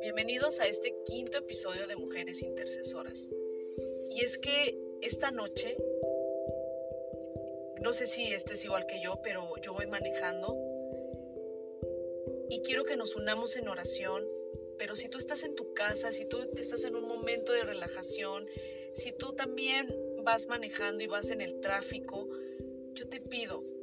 Bienvenidos a este quinto episodio de Mujeres Intercesoras. Y es que esta noche, no sé si este es igual que yo, pero yo voy manejando y quiero que nos unamos en oración. Pero si tú estás en tu casa, si tú estás en un momento de relajación, si tú también vas manejando y vas en el tráfico, yo te pido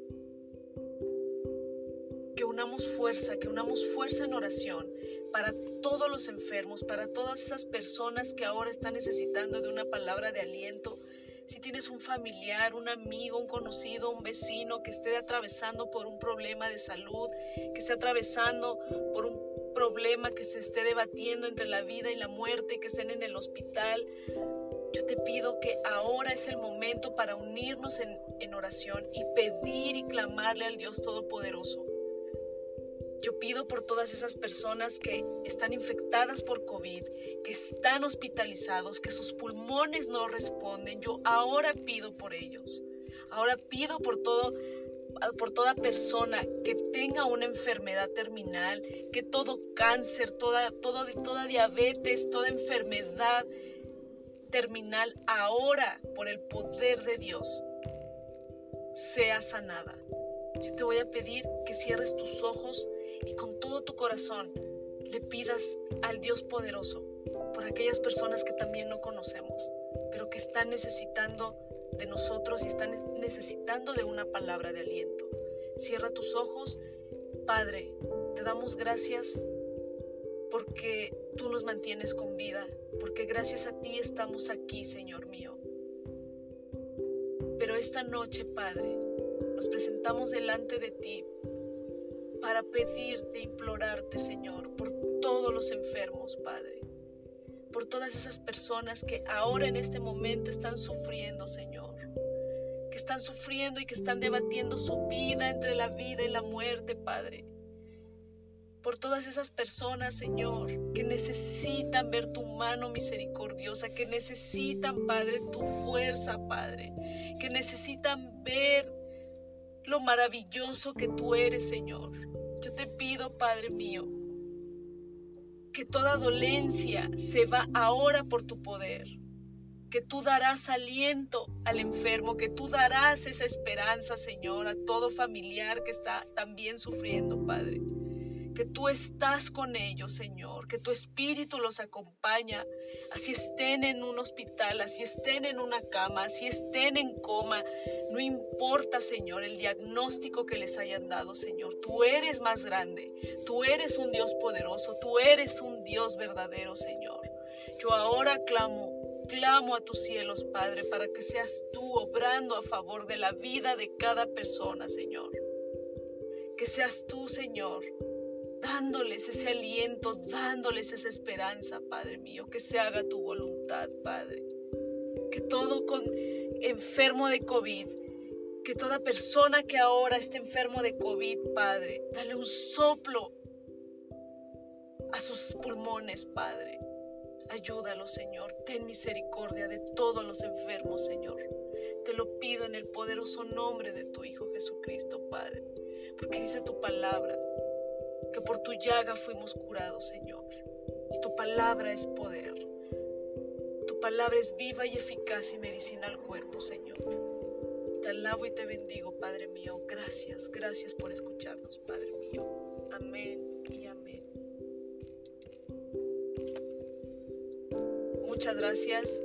unamos fuerza, que unamos fuerza en oración para todos los enfermos, para todas esas personas que ahora están necesitando de una palabra de aliento. Si tienes un familiar, un amigo, un conocido, un vecino que esté atravesando por un problema de salud, que esté atravesando por un problema que se esté debatiendo entre la vida y la muerte, que estén en el hospital, yo te pido que ahora es el momento para unirnos en, en oración y pedir y clamarle al Dios Todopoderoso yo pido por todas esas personas que están infectadas por COVID, que están hospitalizados, que sus pulmones no responden. Yo ahora pido por ellos. Ahora pido por todo por toda persona que tenga una enfermedad terminal, que todo cáncer, toda, todo, toda diabetes, toda enfermedad terminal ahora por el poder de Dios sea sanada. Yo te voy a pedir que cierres tus ojos y con todo tu corazón le pidas al Dios poderoso por aquellas personas que también no conocemos, pero que están necesitando de nosotros y están necesitando de una palabra de aliento. Cierra tus ojos. Padre, te damos gracias porque tú nos mantienes con vida, porque gracias a ti estamos aquí, Señor mío. Pero esta noche, Padre, nos presentamos delante de ti para pedirte, implorarte, Señor, por todos los enfermos, Padre. Por todas esas personas que ahora en este momento están sufriendo, Señor. Que están sufriendo y que están debatiendo su vida entre la vida y la muerte, Padre. Por todas esas personas, Señor, que necesitan ver tu mano misericordiosa, que necesitan, Padre, tu fuerza, Padre. Que necesitan ver lo maravilloso que tú eres, Señor. Yo te pido, Padre mío, que toda dolencia se va ahora por tu poder, que tú darás aliento al enfermo, que tú darás esa esperanza, Señor, a todo familiar que está también sufriendo, Padre que tú estás con ellos, Señor, que tu espíritu los acompaña, así estén en un hospital, así estén en una cama, así estén en coma, no importa, Señor, el diagnóstico que les hayan dado, Señor, tú eres más grande, tú eres un Dios poderoso, tú eres un Dios verdadero, Señor. Yo ahora clamo clamo a tus cielos, Padre, para que seas tú obrando a favor de la vida de cada persona, Señor. Que seas tú, Señor, dándoles ese aliento, dándoles esa esperanza, Padre mío, que se haga tu voluntad, Padre. Que todo con enfermo de COVID, que toda persona que ahora esté enfermo de COVID, Padre, dale un soplo a sus pulmones, Padre. Ayúdalo, Señor. Ten misericordia de todos los enfermos, Señor. Te lo pido en el poderoso nombre de tu Hijo Jesucristo, Padre. Porque dice tu palabra que por tu llaga fuimos curados, Señor. Y tu palabra es poder. Tu palabra es viva y eficaz y medicina al cuerpo, Señor. Te alabo y te bendigo, Padre mío. Gracias, gracias por escucharnos, Padre mío. Amén y amén. Muchas gracias.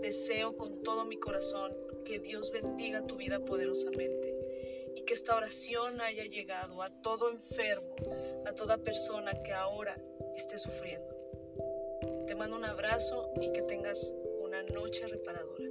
Deseo con todo mi corazón que Dios bendiga tu vida poderosamente que esta oración haya llegado a todo enfermo, a toda persona que ahora esté sufriendo. Te mando un abrazo y que tengas una noche reparadora.